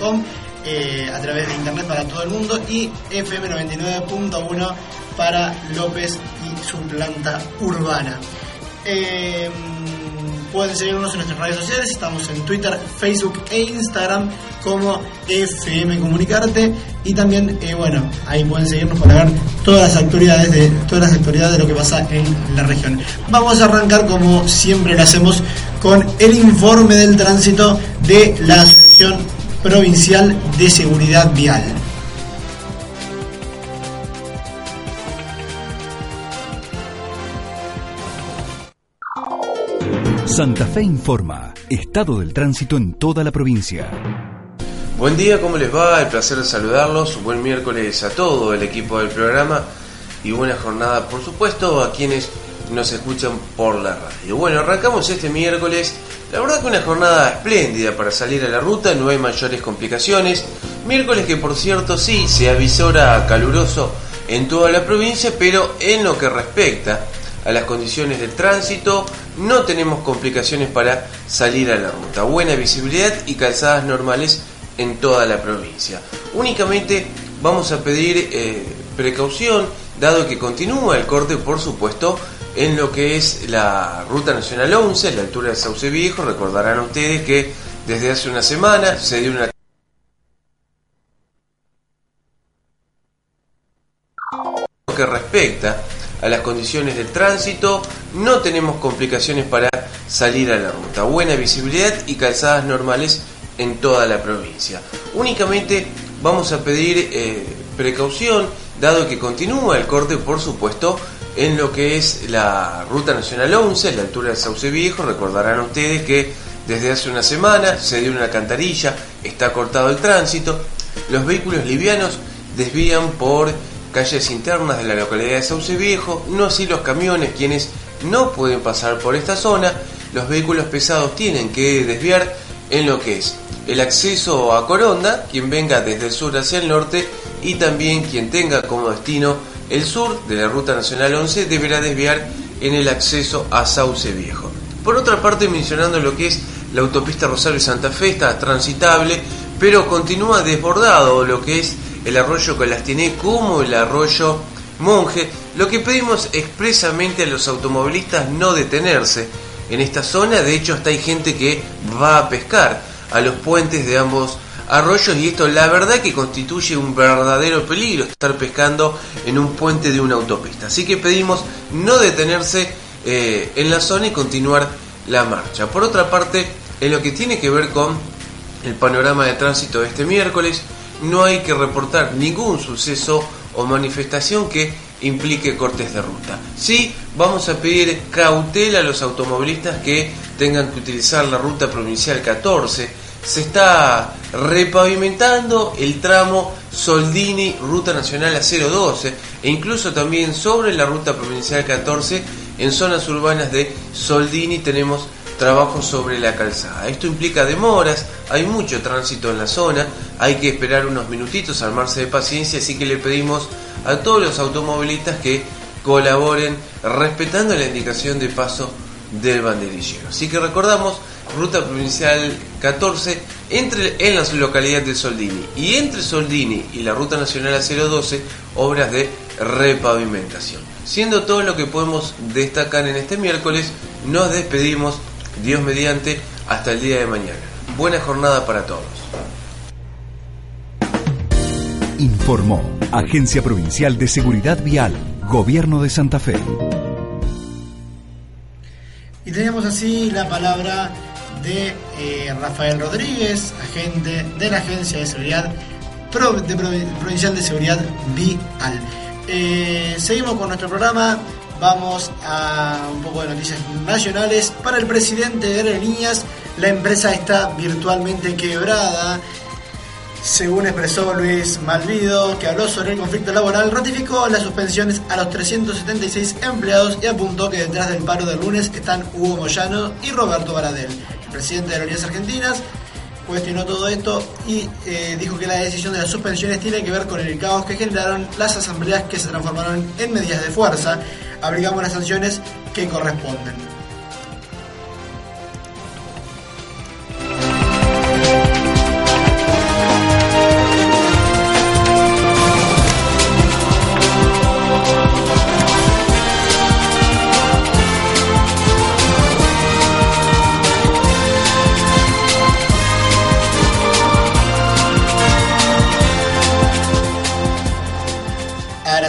fm99.com eh, a través de internet para todo el mundo y FM99.1 para López y su planta urbana. Eh, pueden seguirnos en nuestras redes sociales, estamos en Twitter, Facebook e Instagram como FM Comunicarte y también, eh, bueno, ahí pueden seguirnos para ver todas las actualidades de todas las actualidades de lo que pasa en la región. Vamos a arrancar como siempre lo hacemos con el informe del tránsito de la Asociación Provincial de Seguridad Vial. Santa Fe informa, estado del tránsito en toda la provincia. Buen día, ¿cómo les va? El placer de saludarlos. Buen miércoles a todo el equipo del programa y buena jornada, por supuesto, a quienes nos escuchan por la radio. Bueno, arrancamos este miércoles. La verdad que una jornada espléndida para salir a la ruta, no hay mayores complicaciones. Miércoles que por cierto sí se avisora caluroso en toda la provincia, pero en lo que respecta a las condiciones de tránsito, no tenemos complicaciones para salir a la ruta. Buena visibilidad y calzadas normales en toda la provincia. Únicamente vamos a pedir eh, precaución, dado que continúa el corte, por supuesto, en lo que es la Ruta Nacional 11, a la altura de Sauce Viejo. Recordarán ustedes que desde hace una semana se dio una que respecta a las condiciones de tránsito, no tenemos complicaciones para salir a la ruta. Buena visibilidad y calzadas normales en toda la provincia. Únicamente vamos a pedir eh, precaución, dado que continúa el corte, por supuesto, en lo que es la Ruta Nacional 11, a la altura de Sauce Viejo. Recordarán ustedes que desde hace una semana se dio una alcantarilla, está cortado el tránsito, los vehículos livianos desvían por calles internas de la localidad de Sauce Viejo, no así los camiones quienes no pueden pasar por esta zona, los vehículos pesados tienen que desviar en lo que es el acceso a Coronda, quien venga desde el sur hacia el norte y también quien tenga como destino el sur de la Ruta Nacional 11 deberá desviar en el acceso a Sauce Viejo. Por otra parte, mencionando lo que es la autopista Rosario Santa Fe, está transitable, pero continúa desbordado lo que es el arroyo Colastiné como el arroyo Monje. Lo que pedimos expresamente a los automovilistas no detenerse en esta zona, de hecho hasta hay gente que va a pescar a los puentes de ambos arroyos y esto la verdad que constituye un verdadero peligro estar pescando en un puente de una autopista. Así que pedimos no detenerse eh, en la zona y continuar la marcha. Por otra parte, en lo que tiene que ver con el panorama de tránsito de este miércoles, no hay que reportar ningún suceso o manifestación que implique cortes de ruta. Sí, vamos a pedir cautela a los automovilistas que tengan que utilizar la ruta provincial 14 se está repavimentando el tramo Soldini, Ruta Nacional a 012, e incluso también sobre la Ruta Provincial 14, en zonas urbanas de Soldini tenemos trabajo sobre la calzada. Esto implica demoras, hay mucho tránsito en la zona, hay que esperar unos minutitos, armarse de paciencia, así que le pedimos a todos los automovilistas que colaboren respetando la indicación de paso del banderillero. Así que recordamos ruta provincial 14 entre, en la localidad de Soldini. Y entre Soldini y la ruta nacional a 012, obras de repavimentación. Siendo todo lo que podemos destacar en este miércoles, nos despedimos, Dios mediante, hasta el día de mañana. Buena jornada para todos. Informó Agencia Provincial de Seguridad Vial, Gobierno de Santa Fe. Y tenemos así la palabra de eh, Rafael Rodríguez, agente de la Agencia de Seguridad Provincial de Seguridad Vial. Eh, seguimos con nuestro programa. Vamos a un poco de noticias nacionales. Para el presidente de Aerolíneas, la empresa está virtualmente quebrada. Según expresó Luis Malvido, que habló sobre el conflicto laboral, ratificó las suspensiones a los 376 empleados y apuntó que detrás del paro del lunes están Hugo Moyano y Roberto Baradel presidente de Aerolíneas Argentinas, cuestionó todo esto y eh, dijo que la decisión de las suspensiones tiene que ver con el caos que generaron las asambleas que se transformaron en medidas de fuerza. Abrigamos las sanciones que corresponden.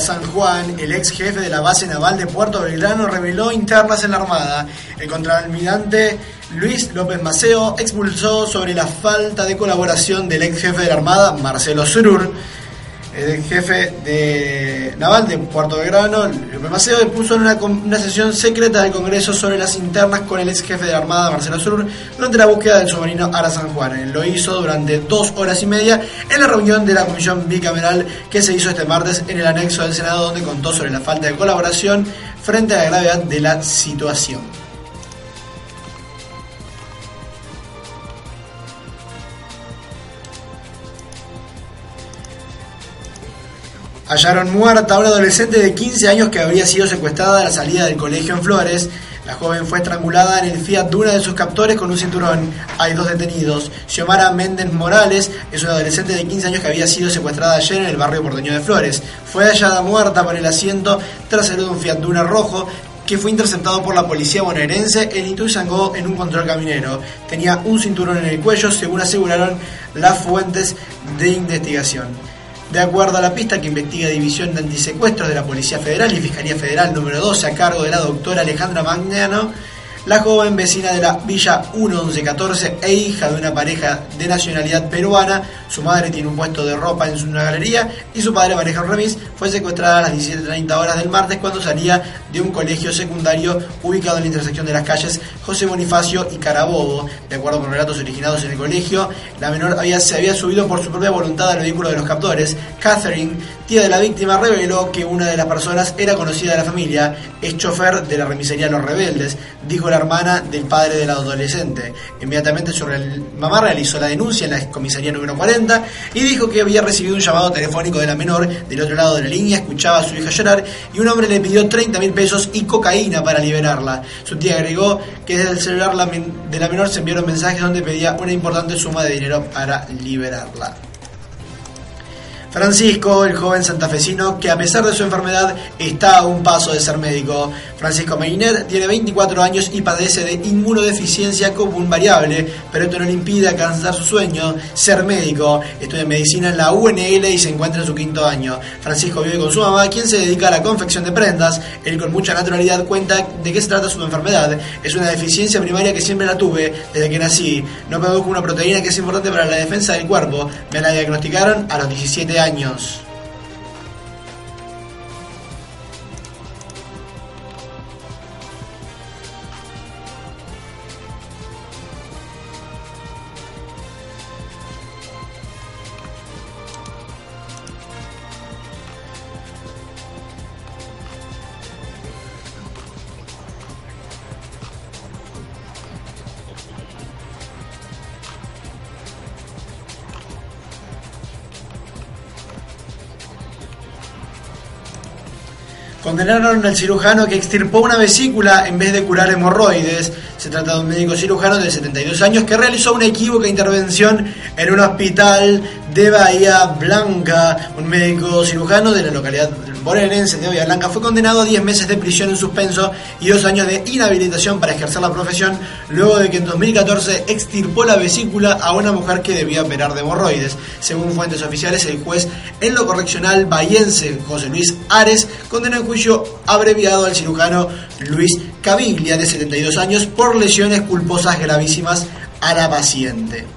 San Juan, el ex jefe de la base naval de Puerto Belgrano, reveló internas en la Armada. El contraalmirante Luis López Maceo expulsó sobre la falta de colaboración del ex jefe de la Armada, Marcelo Surur el jefe de naval de Puerto Belgrano, Maceo, puso en una, sesión secreta del Congreso sobre las internas con el ex jefe de Armada, Marcelo Sur, durante la búsqueda del submarino Ara San Juan. Lo hizo durante dos horas y media en la reunión de la comisión bicameral que se hizo este martes en el anexo del Senado, donde contó sobre la falta de colaboración frente a la gravedad de la situación. Hallaron muerta a una adolescente de 15 años que habría sido secuestrada a la salida del colegio en Flores. La joven fue estrangulada en el Fiat Duna de sus captores con un cinturón. Hay dos detenidos. Xiomara Méndez Morales es una adolescente de 15 años que había sido secuestrada ayer en el barrio porteño de Flores. Fue hallada muerta por el asiento trasero de un Fiat Duna rojo que fue interceptado por la policía bonaerense en Ituzaingó en un control caminero. Tenía un cinturón en el cuello, según aseguraron las fuentes de investigación. De acuerdo a la pista que investiga División de Antisecuestros de la Policía Federal y Fiscalía Federal número 12 a cargo de la doctora Alejandra Magnano, la joven vecina de la Villa 1114 e hija de una pareja de nacionalidad peruana, su madre tiene un puesto de ropa en una galería y su padre maneja un remis, fue secuestrada a las 17.30 horas del martes cuando salía de un colegio secundario ubicado en la intersección de las calles José Bonifacio y Carabobo. De acuerdo con relatos originados en el colegio, la menor había, se había subido por su propia voluntad al vehículo de los captores. Catherine, tía de la víctima, reveló que una de las personas era conocida de la familia, es chofer de la remisería Los Rebeldes, dijo la hermana del padre de la adolescente. Inmediatamente sobre el mamá realizó la denuncia en la comisaría número 40 y dijo que había recibido un llamado telefónico de la menor del otro lado de la línea, escuchaba a su hija llorar y un hombre le pidió 30 mil pesos y cocaína para liberarla. Su tía agregó que desde el celular de la menor se enviaron mensajes donde pedía una importante suma de dinero para liberarla. Francisco, el joven santafesino que a pesar de su enfermedad está a un paso de ser médico. Francisco Meiner tiene 24 años y padece de inmunodeficiencia común variable, pero esto no le impide alcanzar su sueño, ser médico. Estudia medicina en la UNL y se encuentra en su quinto año. Francisco vive con su mamá, quien se dedica a la confección de prendas. Él con mucha naturalidad cuenta de qué se trata su enfermedad. Es una deficiencia primaria que siempre la tuve desde que nací. No produjo una proteína que es importante para la defensa del cuerpo. Me la diagnosticaron a los 17 años años. Condenaron al cirujano que extirpó una vesícula en vez de curar hemorroides. Se trata de un médico cirujano de 72 años que realizó una equívoca intervención en un hospital de Bahía Blanca. Un médico cirujano de la localidad bonaerense de Bahía Blanca fue condenado a 10 meses de prisión en suspenso y dos años de inhabilitación para ejercer la profesión luego de que en 2014 extirpó la vesícula a una mujer que debía operar de hemorroides. Según fuentes oficiales, el juez en lo correccional bahiense José Luis Ares condenó en juicio abreviado al cirujano Luis Caviglia de 72 años por lesiones culposas gravísimas a la paciente.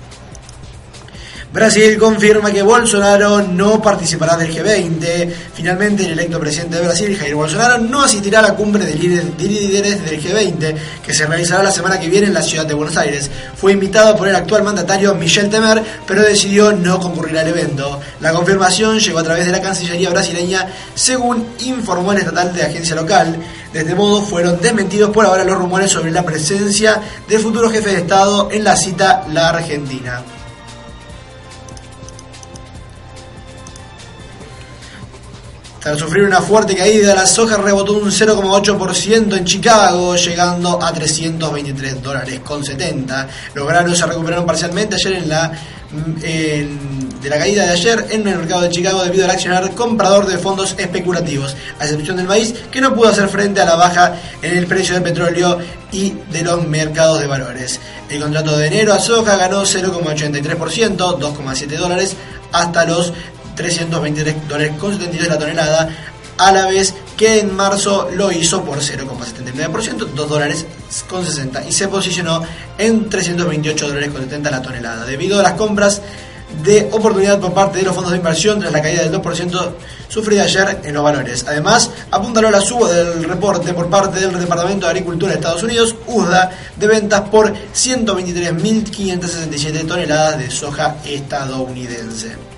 Brasil confirma que Bolsonaro no participará del G20. Finalmente, el electo presidente de Brasil, Jair Bolsonaro, no asistirá a la cumbre de líderes del G20, que se realizará la semana que viene en la ciudad de Buenos Aires. Fue invitado por el actual mandatario Michel Temer, pero decidió no concurrir al evento. La confirmación llegó a través de la Cancillería brasileña, según informó el estatal de agencia local. De este modo, fueron desmentidos por ahora los rumores sobre la presencia del futuro jefe de Estado en la cita La Argentina. Tras sufrir una fuerte caída, la soja rebotó un 0,8% en Chicago, llegando a 323 dólares con 70. Los granos se recuperaron parcialmente ayer en la de la caída de ayer en el mercado de Chicago debido al accionar comprador de fondos especulativos, a excepción del maíz que no pudo hacer frente a la baja en el precio del petróleo y de los mercados de valores. El contrato de enero a soja ganó 0,83%, 2,7 dólares, hasta los 323 dólares con 72 la tonelada, a la vez que en marzo lo hizo por 0,79%, 2 dólares con 60 y se posicionó en 328 dólares con 70 la tonelada. Debido a las compras de oportunidad por parte de los fondos de inversión tras la caída del 2% sufrida ayer en los valores. Además, apuntaló la suba del reporte por parte del Departamento de Agricultura de Estados Unidos, USDA, de ventas por 123.567 toneladas de soja estadounidense.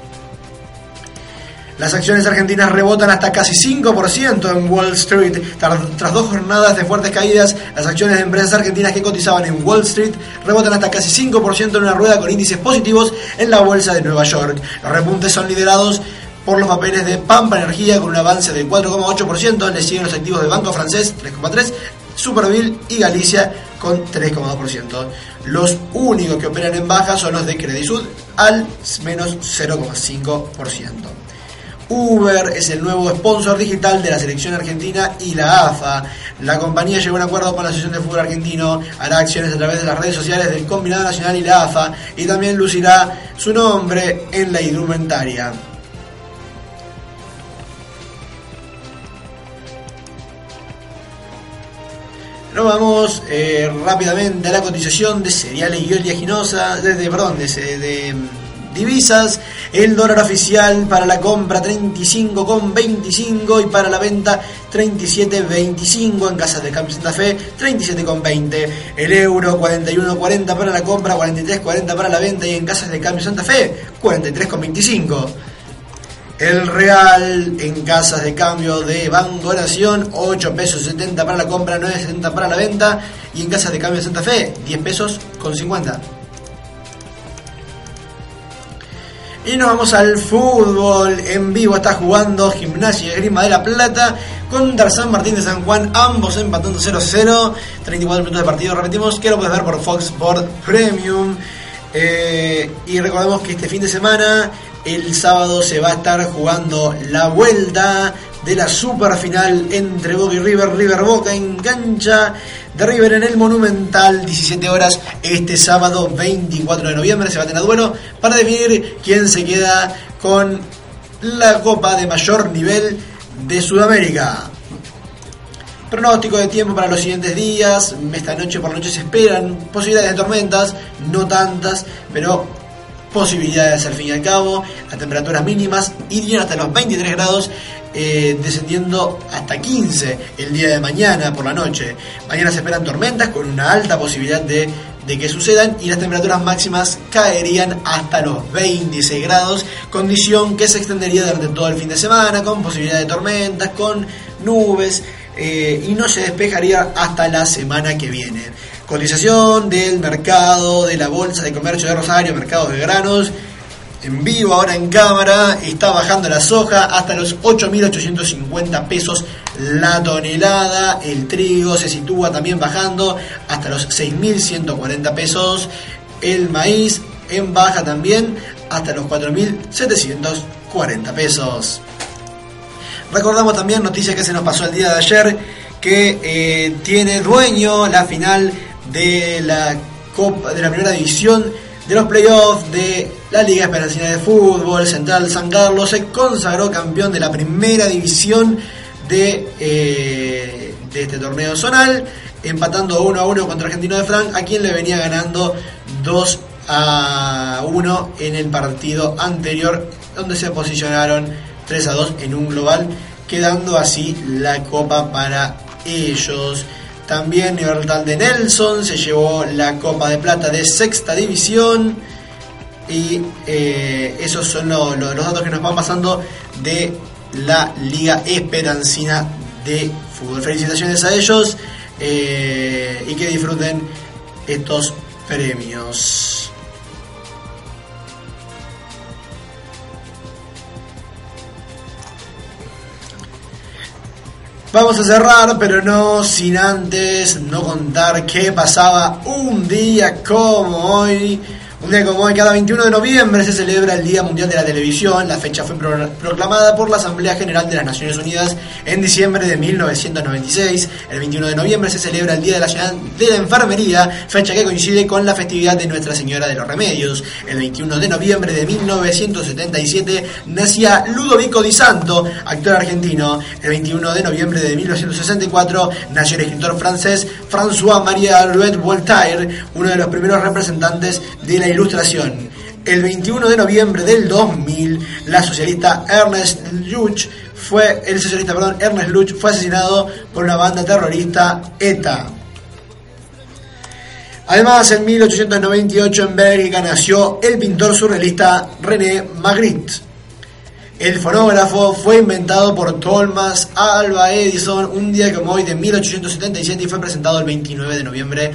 Las acciones argentinas rebotan hasta casi 5% en Wall Street. Tras dos jornadas de fuertes caídas, las acciones de empresas argentinas que cotizaban en Wall Street rebotan hasta casi 5% en una rueda con índices positivos en la bolsa de Nueva York. Los repuntes son liderados por los papeles de Pampa Energía con un avance del 4,8%, le siguen los activos de Banco Francés 3,3%, Superville y Galicia con 3,2%. Los únicos que operan en baja son los de Credit Sud al menos 0,5%. Uber es el nuevo sponsor digital de la selección argentina y la AFA. La compañía llegó a un acuerdo con la Asociación de Fútbol Argentino, hará acciones a través de las redes sociales del Combinado Nacional y la AFA y también lucirá su nombre en la indumentaria. Nos vamos eh, rápidamente a la cotización de cereales y oleaginosa, desde, perdón, de divisas. El dólar oficial para la compra 35,25 y para la venta 37,25 en casas de cambio Santa Fe 37,20. El euro 41,40 para la compra, 43,40 para la venta y en casas de cambio Santa Fe 43,25. El real en casas de cambio de Banco Nación, 8 pesos 70 para la compra, 9,70 para la venta. Y en casas de cambio Santa Fe, 10 pesos con 50. Y nos vamos al fútbol. En vivo está jugando Gimnasia y Grima de la Plata contra San Martín de San Juan. Ambos empatando 0-0. 34 minutos de partido. Repetimos que lo puedes ver por Fox Sport Premium. Eh, y recordemos que este fin de semana, el sábado, se va a estar jugando la vuelta de la super final entre Boca y River. River Boca en cancha de River en el Monumental, 17 horas este sábado 24 de noviembre. Se va a tener duelo para definir quién se queda con la copa de mayor nivel de Sudamérica. Pronóstico de tiempo para los siguientes días. Esta noche por noche se esperan posibilidades de tormentas, no tantas, pero posibilidades al fin y al cabo. Las temperaturas mínimas irían hasta los 23 grados eh, descendiendo hasta 15 el día de mañana por la noche. Mañana se esperan tormentas con una alta posibilidad de, que sucedan y las temperaturas máximas caerían hasta los 26 grados, condición que se extendería durante todo el fin de semana con posibilidad de tormentas, con nubes eh, y no se despejaría hasta la semana que viene. Cotización del mercado de la Bolsa de Comercio de Rosario, mercado de granos en vivo, ahora en cámara, está bajando la soja hasta los 8.850 pesos la tonelada. El trigo se sitúa también bajando hasta los 6.140 pesos. El maíz en baja también hasta los 4.740 pesos. Recordamos también noticia que se nos pasó el día de ayer que eh, tiene dueño la final de la Copa de la Primera División de los playoffs de la Liga Esperancina de Fútbol, Central San Carlos se consagró campeón de la primera división de, eh, de este torneo zonal, empatando 1 a 1 contra Argentino de Frank, a quien le venía ganando 2 a 1 en el partido anterior, donde se posicionaron 3 a 2 en un global, quedando así la copa para ellos. También Libertad de Nelson se llevó la Copa de Plata de Sexta División. Y eh, esos son los datos que nos van pasando de la Liga Esperancina de Fútbol. Felicitaciones a ellos eh, y que disfruten estos premios. Vamos a cerrar, pero no sin antes no contar qué pasaba un día como hoy. Un día como hoy, cada 21 de noviembre se celebra el Día Mundial de la Televisión. La fecha fue proclamada por la Asamblea General de las Naciones Unidas en diciembre de 1996. El 21 de noviembre se celebra el Día de la, de la Enfermería, fecha que coincide con la festividad de Nuestra Señora de los Remedios. El 21 de noviembre de 1977 nacía Ludovico Di Santo, actor argentino. El 21 de noviembre de 1964 nació el escritor francés François-Marie Alouet Voltaire, uno de los primeros representantes de la ilustración. El 21 de noviembre del 2000, la socialista Ernest Luch fue el socialista, perdón, Ernest fue asesinado por una banda terrorista ETA. Además, en 1898 en Bélgica nació el pintor surrealista René Magritte. El fonógrafo fue inventado por Thomas Alva Edison un día como hoy de 1877 y fue presentado el 29 de noviembre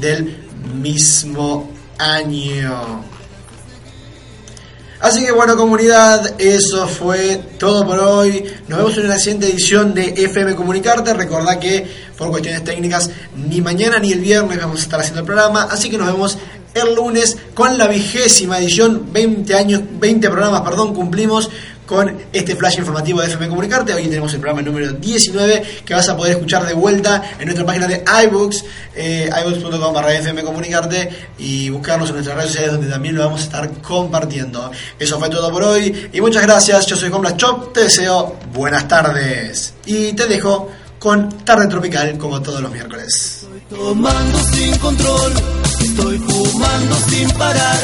del mismo año. Así que bueno comunidad, eso fue todo por hoy. Nos vemos en la siguiente edición de FM Comunicarte. Recordad que por cuestiones técnicas ni mañana ni el viernes vamos a estar haciendo el programa. Así que nos vemos el lunes con la vigésima edición. 20 años, 20 programas, perdón, cumplimos con este flash informativo de FM Comunicarte. Hoy tenemos el programa número 19 que vas a poder escuchar de vuelta en nuestra página de iBooks, eh, iBooks.com barra FM Comunicarte y buscarnos en nuestras redes sociales donde también lo vamos a estar compartiendo. Eso fue todo por hoy y muchas gracias. Yo soy Juan Chop, te deseo buenas tardes y te dejo con Tarde Tropical como todos los miércoles. Estoy tomando sin control, estoy fumando sin parar.